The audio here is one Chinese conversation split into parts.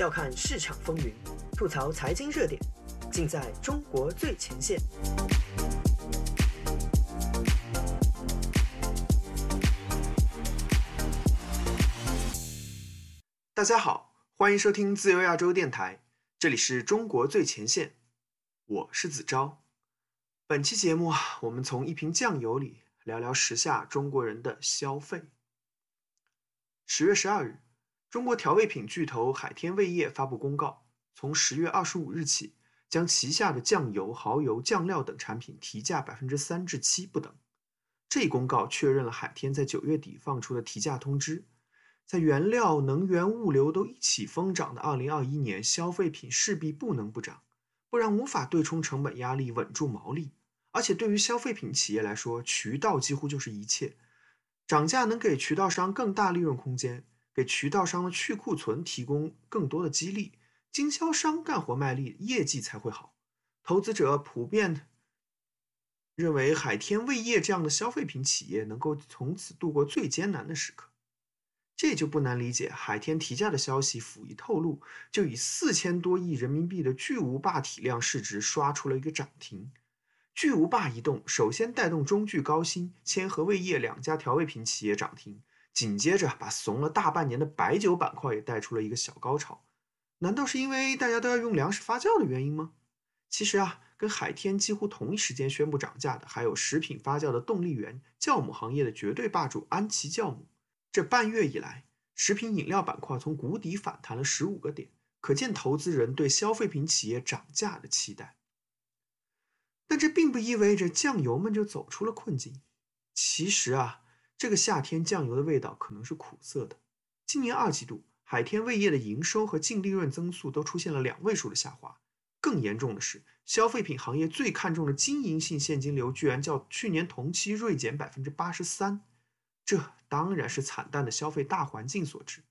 笑看市场风云，吐槽财经热点，尽在中国最前线。大家好，欢迎收听自由亚洲电台，这里是中国最前线，我是子昭。本期节目啊，我们从一瓶酱油里聊聊时下中国人的消费。十月十二日。中国调味品巨头海天味业发布公告，从十月二十五日起，将旗下的酱油、蚝油、酱料等产品提价百分之三至七不等。这一公告确认了海天在九月底放出的提价通知。在原料、能源、物流都一起疯涨的二零二一年，消费品势必不能不涨，不然无法对冲成本压力，稳住毛利。而且对于消费品企业来说，渠道几乎就是一切，涨价能给渠道商更大利润空间。给渠道商的去库存提供更多的激励，经销商干活卖力，业绩才会好。投资者普遍认为海天味业这样的消费品企业能够从此度过最艰难的时刻。这就不难理解，海天提价的消息甫一透露，就以四千多亿人民币的巨无霸体量市值刷出了一个涨停。巨无霸一动，首先带动中聚高新、千和味业两家调味品企业涨停。紧接着，把怂了大半年的白酒板块也带出了一个小高潮。难道是因为大家都要用粮食发酵的原因吗？其实啊，跟海天几乎同一时间宣布涨价的，还有食品发酵的动力源酵母行业的绝对霸主安琪酵母。这半月以来，食品饮料板块从谷底反弹了十五个点，可见投资人对消费品企业涨价的期待。但这并不意味着酱油们就走出了困境。其实啊。这个夏天酱油的味道可能是苦涩的。今年二季度，海天味业的营收和净利润增速都出现了两位数的下滑。更严重的是，消费品行业最看重的经营性现金流居然较去年同期锐减百分之八十三。这当然是惨淡的消费大环境所致。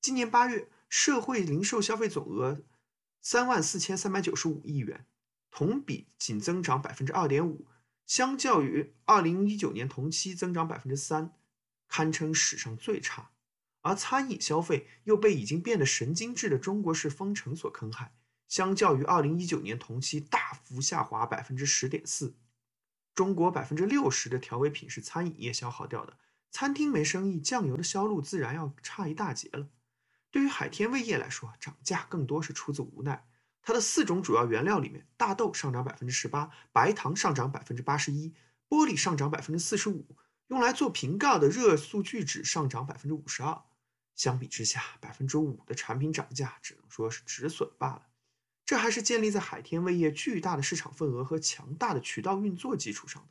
今年八月，社会零售消费总额三万四千三百九十五亿元，同比仅增长百分之二点五。相较于二零一九年同期增长百分之三，堪称史上最差。而餐饮消费又被已经变得神经质的中国式封城所坑害，相较于二零一九年同期大幅下滑百分之十点四。中国百分之六十的调味品是餐饮业消耗掉的，餐厅没生意，酱油的销路自然要差一大截了。对于海天味业来说，涨价更多是出自无奈。它的四种主要原料里面，大豆上涨百分之十八，白糖上涨百分之八十一，玻璃上涨百分之四十五，用来做瓶盖的热塑聚酯上涨百分之五十二。相比之下，百分之五的产品涨价只能说是止损罢了。这还是建立在海天味业巨大的市场份额和强大的渠道运作基础上的。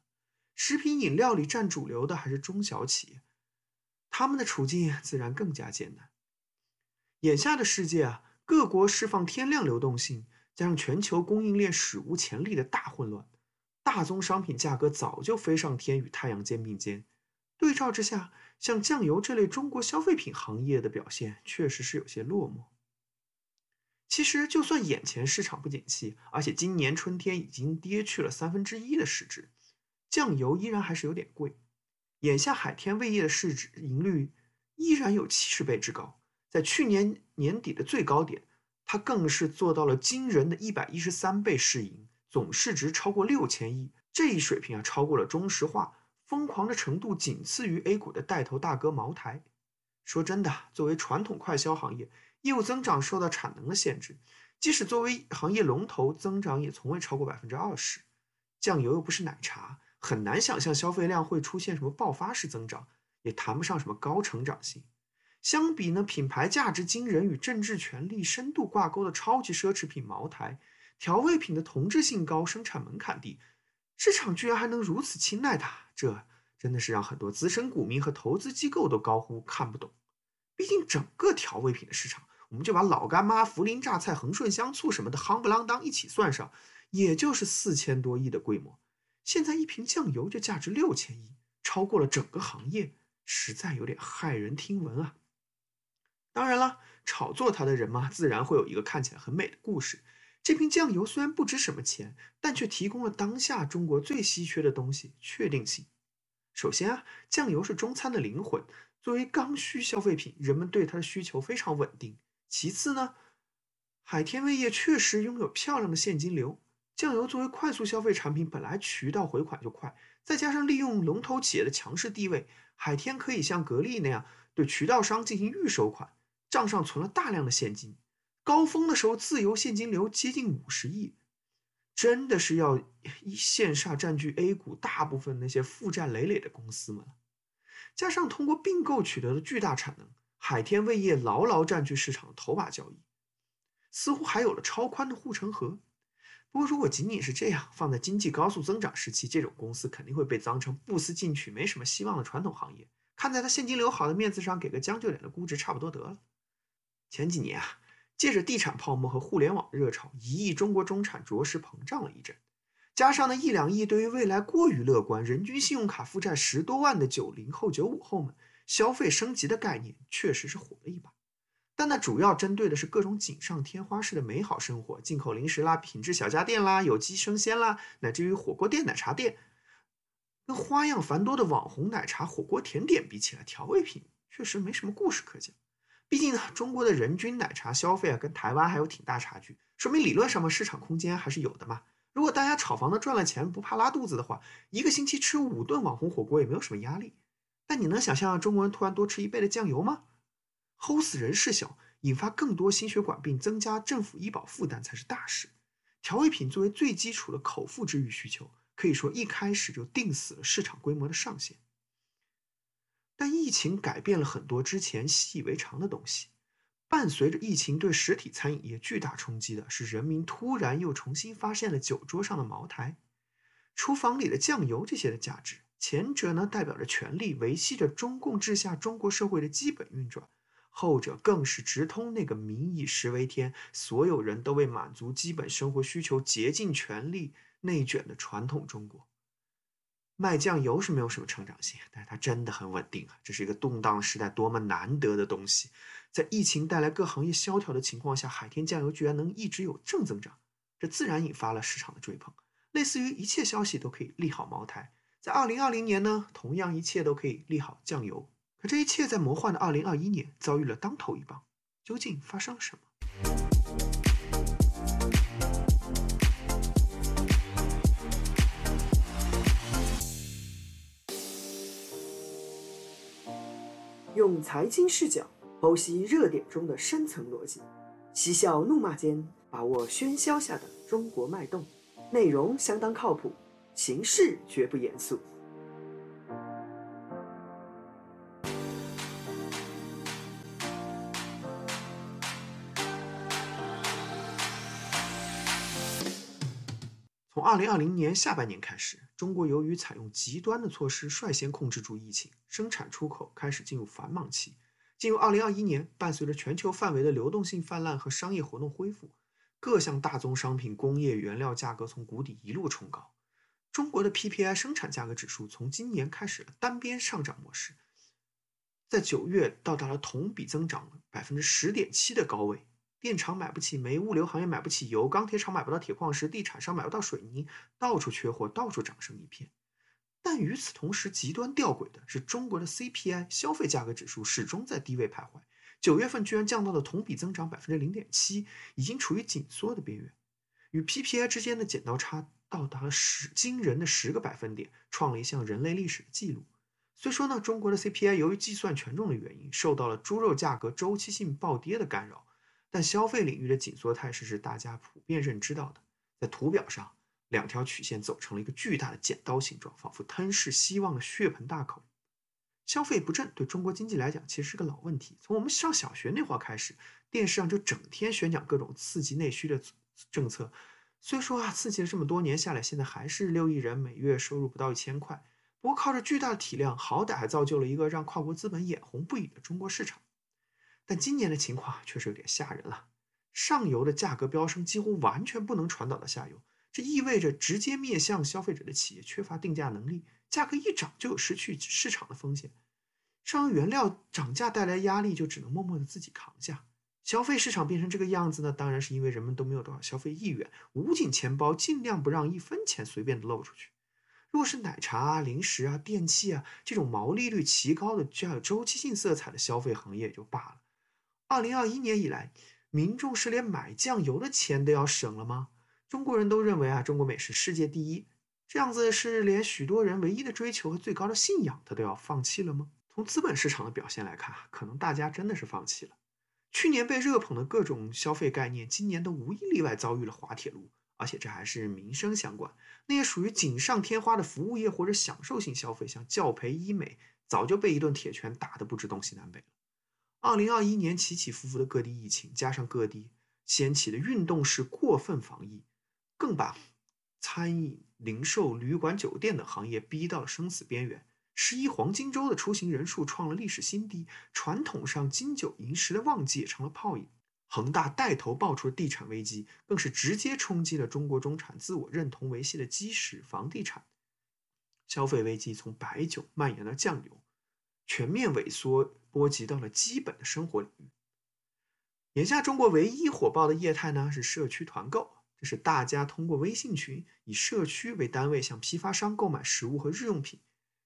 食品饮料里占主流的还是中小企业，他们的处境自然更加艰难。眼下的世界啊。各国释放天量流动性，加上全球供应链史无前例的大混乱，大宗商品价格早就飞上天，与太阳肩并肩。对照之下，像酱油这类中国消费品行业的表现确实是有些落寞。其实，就算眼前市场不景气，而且今年春天已经跌去了三分之一的市值，酱油依然还是有点贵。眼下海天味业的市值盈率依然有七十倍之高。在去年年底的最高点，它更是做到了惊人的一百一十三倍市盈，总市值超过六千亿，这一水平啊，超过了中石化，疯狂的程度仅次于 A 股的带头大哥茅台。说真的，作为传统快消行业，业务增长受到产能的限制，即使作为行业龙头，增长也从未超过百分之二十。酱油又不是奶茶，很难想象消费量会出现什么爆发式增长，也谈不上什么高成长性。相比呢，品牌价值惊人与政治权力深度挂钩的超级奢侈品茅台，调味品的同质性高，生产门槛低，市场居然还能如此青睐它，这真的是让很多资深股民和投资机构都高呼看不懂。毕竟整个调味品的市场，我们就把老干妈、涪陵榨菜、恒顺香醋什么的夯不啷当一起算上，也就是四千多亿的规模。现在一瓶酱油就价值六千亿，超过了整个行业，实在有点骇人听闻啊！当然了，炒作它的人嘛，自然会有一个看起来很美的故事。这瓶酱油虽然不值什么钱，但却提供了当下中国最稀缺的东西——确定性。首先啊，酱油是中餐的灵魂，作为刚需消费品，人们对它的需求非常稳定。其次呢，海天味业确实拥有漂亮的现金流。酱油作为快速消费产品，本来渠道回款就快，再加上利用龙头企业的强势地位，海天可以像格力那样对渠道商进行预收款，账上存了大量的现金。高峰的时候，自由现金流接近五十亿，真的是要一线下占据 A 股大部分那些负债累累的公司们。加上通过并购取得的巨大产能，海天味业牢牢占据市场的头把交椅，似乎还有了超宽的护城河。不过，如果仅仅是这样，放在经济高速增长时期，这种公司肯定会被当成不思进取、没什么希望的传统行业。看在它现金流好的面子上，给个将就点的估值差不多得了。前几年啊，借着地产泡沫和互联网热潮，一亿中国中产着实膨胀了一阵。加上那一两亿对于未来过于乐观、人均信用卡负债十多万的九零后、九五后们，消费升级的概念确实是火了一把。但那主要针对的是各种锦上添花式的美好生活，进口零食啦、品质小家电啦、有机生鲜啦，乃至于火锅店、奶茶店，跟花样繁多的网红奶茶、火锅甜点比起来，调味品确实没什么故事可讲。毕竟呢，中国的人均奶茶消费啊，跟台湾还有挺大差距，说明理论上嘛，市场空间还是有的嘛。如果大家炒房的赚了钱不怕拉肚子的话，一个星期吃五顿网红火锅也没有什么压力。但你能想象中国人突然多吃一倍的酱油吗？齁死人事小，引发更多心血管病，增加政府医保负担才是大事。调味品作为最基础的口腹之欲需求，可以说一开始就定死了市场规模的上限。但疫情改变了很多之前习以为常的东西。伴随着疫情对实体餐饮业巨大冲击的是，人民突然又重新发现了酒桌上的茅台、厨房里的酱油这些的价值。前者呢，代表着权力维系着中共治下中国社会的基本运转。后者更是直通那个民以食为天，所有人都为满足基本生活需求竭尽全力内卷的传统中国。卖酱油是没有什么成长性，但是它真的很稳定啊！这是一个动荡时代多么难得的东西。在疫情带来各行业萧条的情况下，海天酱油居然能一直有正增长，这自然引发了市场的追捧。类似于一切消息都可以利好茅台，在二零二零年呢，同样一切都可以利好酱油。可这一切在魔幻的二零二一年遭遇了当头一棒，究竟发生了什么？用财经视角剖析热点中的深层逻辑，嬉笑怒骂间把握喧嚣下的中国脉动，内容相当靠谱，形式绝不严肃。二零二零年下半年开始，中国由于采用极端的措施，率先控制住疫情，生产出口开始进入繁忙期。进入二零二一年，伴随着全球范围的流动性泛滥和商业活动恢复，各项大宗商品、工业原料价格从谷底一路冲高。中国的 PPI 生产价格指数从今年开始了单边上涨模式，在九月到达了同比增长百分之十点七的高位。电厂买不起煤，物流行业买不起油，钢铁厂买不到铁矿石，地产商买不到水泥，到处缺货，到处涨声一片。但与此同时，极端吊诡的是，中国的 CPI 消费价格指数始终在低位徘徊，九月份居然降到了同比增长百分之零点七，已经处于紧缩的边缘，与 PPI 之间的剪刀差到达了十惊人的十个百分点，创了一项人类历史的记录。虽说呢，中国的 CPI 由于计算权重的原因，受到了猪肉价格周期性暴跌的干扰。但消费领域的紧缩态势是大家普遍认知到的。在图表上，两条曲线走成了一个巨大的剪刀形状，仿佛吞噬希望的血盆大口。消费不振对中国经济来讲其实是个老问题。从我们上小学那会儿开始，电视上就整天宣讲各种刺激内需的政策。虽说啊，刺激了这么多年下来，现在还是六亿人每月收入不到一千块。不过靠着巨大的体量，好歹还造就了一个让跨国资本眼红不已的中国市场。但今年的情况确实有点吓人了，上游的价格飙升几乎完全不能传导到下游，这意味着直接面向消费者的企业缺乏定价能力，价格一涨就有失去市场的风险。上游原料涨价带来压力，就只能默默的自己扛下。消费市场变成这个样子呢，当然是因为人们都没有多少消费意愿，捂紧钱包，尽量不让一分钱随便的漏出去。如果是奶茶啊、零食啊、电器啊这种毛利率奇高的、具有周期性色彩的消费行业也就罢了。二零二一年以来，民众是连买酱油的钱都要省了吗？中国人都认为啊，中国美食世界第一，这样子是连许多人唯一的追求和最高的信仰，他都要放弃了吗？从资本市场的表现来看，可能大家真的是放弃了。去年被热捧的各种消费概念，今年都无一例外遭遇了滑铁卢，而且这还是民生相关。那些属于锦上添花的服务业或者享受性消费，像教培、医美，早就被一顿铁拳打得不知东西南北了。二零二一年起起伏伏的各地疫情，加上各地掀起的运动式过分防疫，更把餐饮、零售、旅馆、酒店等行业逼到了生死边缘。十一黄金周的出行人数创了历史新低，传统上金九银十的旺季也成了泡影。恒大带头爆出的地产危机，更是直接冲击了中国中产自我认同维系的基石——房地产。消费危机从白酒蔓延到酱油，全面萎缩，波及到了基本的生活领域。眼下，中国唯一火爆的业态呢是社区团购，这是大家通过微信群，以社区为单位向批发商购买食物和日用品。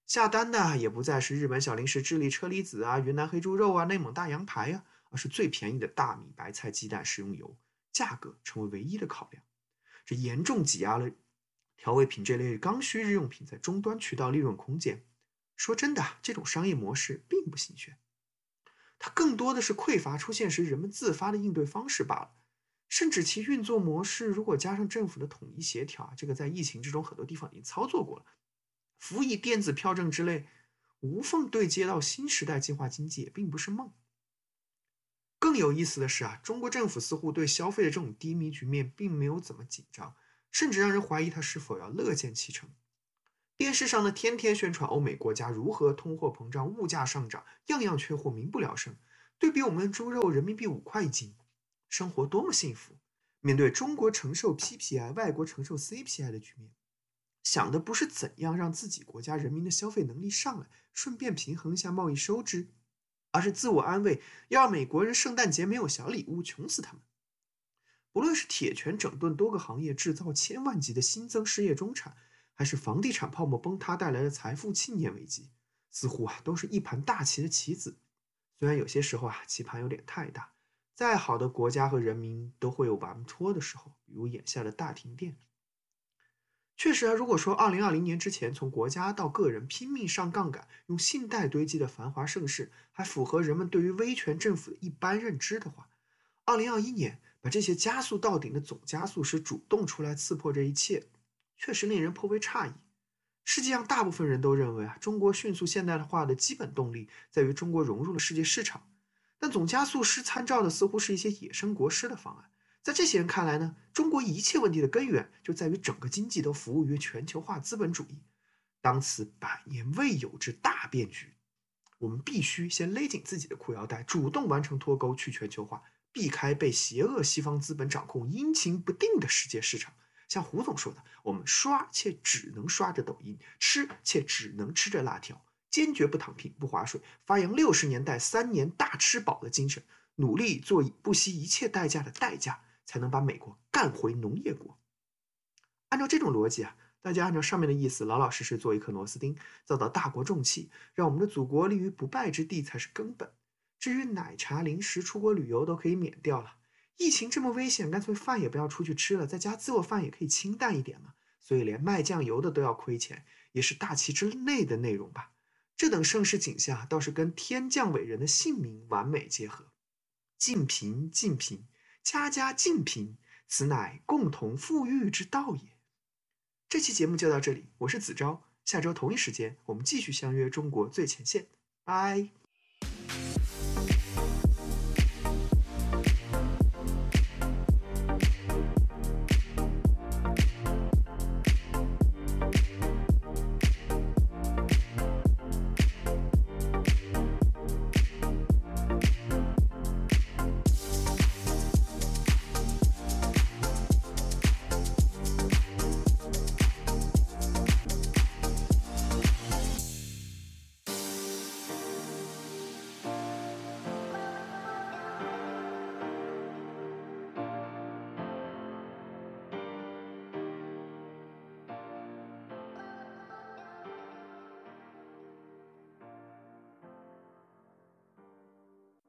下单的也不再是日本小零食、智利车厘子啊、云南黑猪肉啊、内蒙大羊排啊，而是最便宜的大米、白菜、鸡蛋、食用油，价格成为唯一的考量，这严重挤压了调味品这类刚需日用品在终端渠道利润空间。说真的，这种商业模式并不新鲜，它更多的是匮乏出现时人们自发的应对方式罢了。甚至其运作模式如果加上政府的统一协调啊，这个在疫情之中很多地方已经操作过了。辅以电子票证之类，无缝对接到新时代计划经济也并不是梦。更有意思的是啊，中国政府似乎对消费的这种低迷局面并没有怎么紧张，甚至让人怀疑他是否要乐见其成。电视上呢，天天宣传欧美国家如何通货膨胀、物价上涨，样样缺货，民不聊生。对比我们猪肉人民币五块一斤，生活多么幸福。面对中国承受 PPI、外国承受 CPI 的局面。想的不是怎样让自己国家人民的消费能力上来，顺便平衡一下贸易收支，而是自我安慰，要让美国人圣诞节没有小礼物，穷死他们。不论是铁拳整顿多个行业，制造千万级的新增失业中产，还是房地产泡沫崩塌带来的财富青年危机，似乎啊都是一盘大棋的棋子。虽然有些时候啊棋盘有点太大，再好的国家和人民都会有玩脱的时候，比如眼下的大停电。确实啊，如果说二零二零年之前从国家到个人拼命上杠杆，用信贷堆积的繁华盛世，还符合人们对于威权政府的一般认知的话，二零二一年把这些加速到顶的总加速师主动出来刺破这一切，确实令人颇为诧异。世界上大部分人都认为啊，中国迅速现代化的基本动力在于中国融入了世界市场，但总加速师参照的似乎是一些野生国师的方案。在这些人看来呢，中国一切问题的根源就在于整个经济都服务于全球化资本主义。当此百年未有之大变局，我们必须先勒紧自己的裤腰带，主动完成脱钩，去全球化，避开被邪恶西方资本掌控、阴晴不定的世界市场。像胡总说的，我们刷却只能刷着抖音，吃却只能吃着辣条，坚决不躺平、不划水，发扬六十年代三年大吃饱的精神，努力做不惜一切代价的代价。才能把美国干回农业国。按照这种逻辑啊，大家按照上面的意思，老老实实做一颗螺丝钉，遭到大国重器，让我们的祖国立于不败之地才是根本。至于奶茶、零食、出国旅游都可以免掉了。疫情这么危险，干脆饭也不要出去吃了，在家做饭也可以清淡一点嘛。所以连卖酱油的都要亏钱，也是大旗之内的内容吧。这等盛世景象，倒是跟天降伟人的姓名完美结合。晋贫，晋贫。家家尽贫，此乃共同富裕之道也。这期节目就到这里，我是子昭，下周同一时间我们继续相约中国最前线，拜。